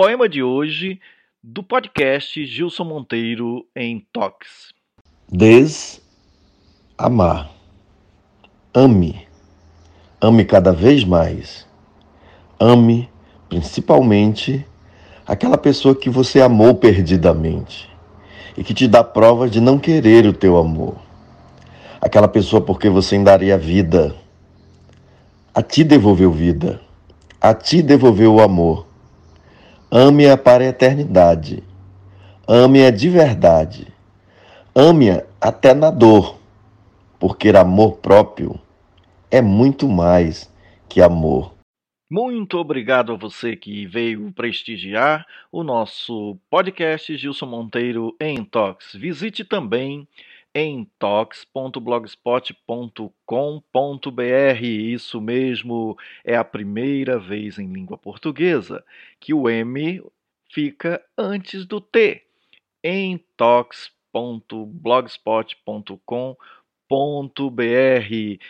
poema de hoje do podcast Gilson Monteiro em Toques. Desamar. Ame. Ame cada vez mais. Ame, principalmente, aquela pessoa que você amou perdidamente e que te dá provas de não querer o teu amor. Aquela pessoa porque você ainda daria vida. A ti devolveu vida. A ti devolveu o amor. Ame-a para a eternidade. Ame-a de verdade. Ame-a até na dor, porque amor próprio é muito mais que amor. Muito obrigado a você que veio prestigiar o nosso podcast Gilson Monteiro em Tox. Visite também em tox.blogspot.com.br. Isso mesmo, é a primeira vez em língua portuguesa que o M fica antes do T. Em tox.blogspot.com.br.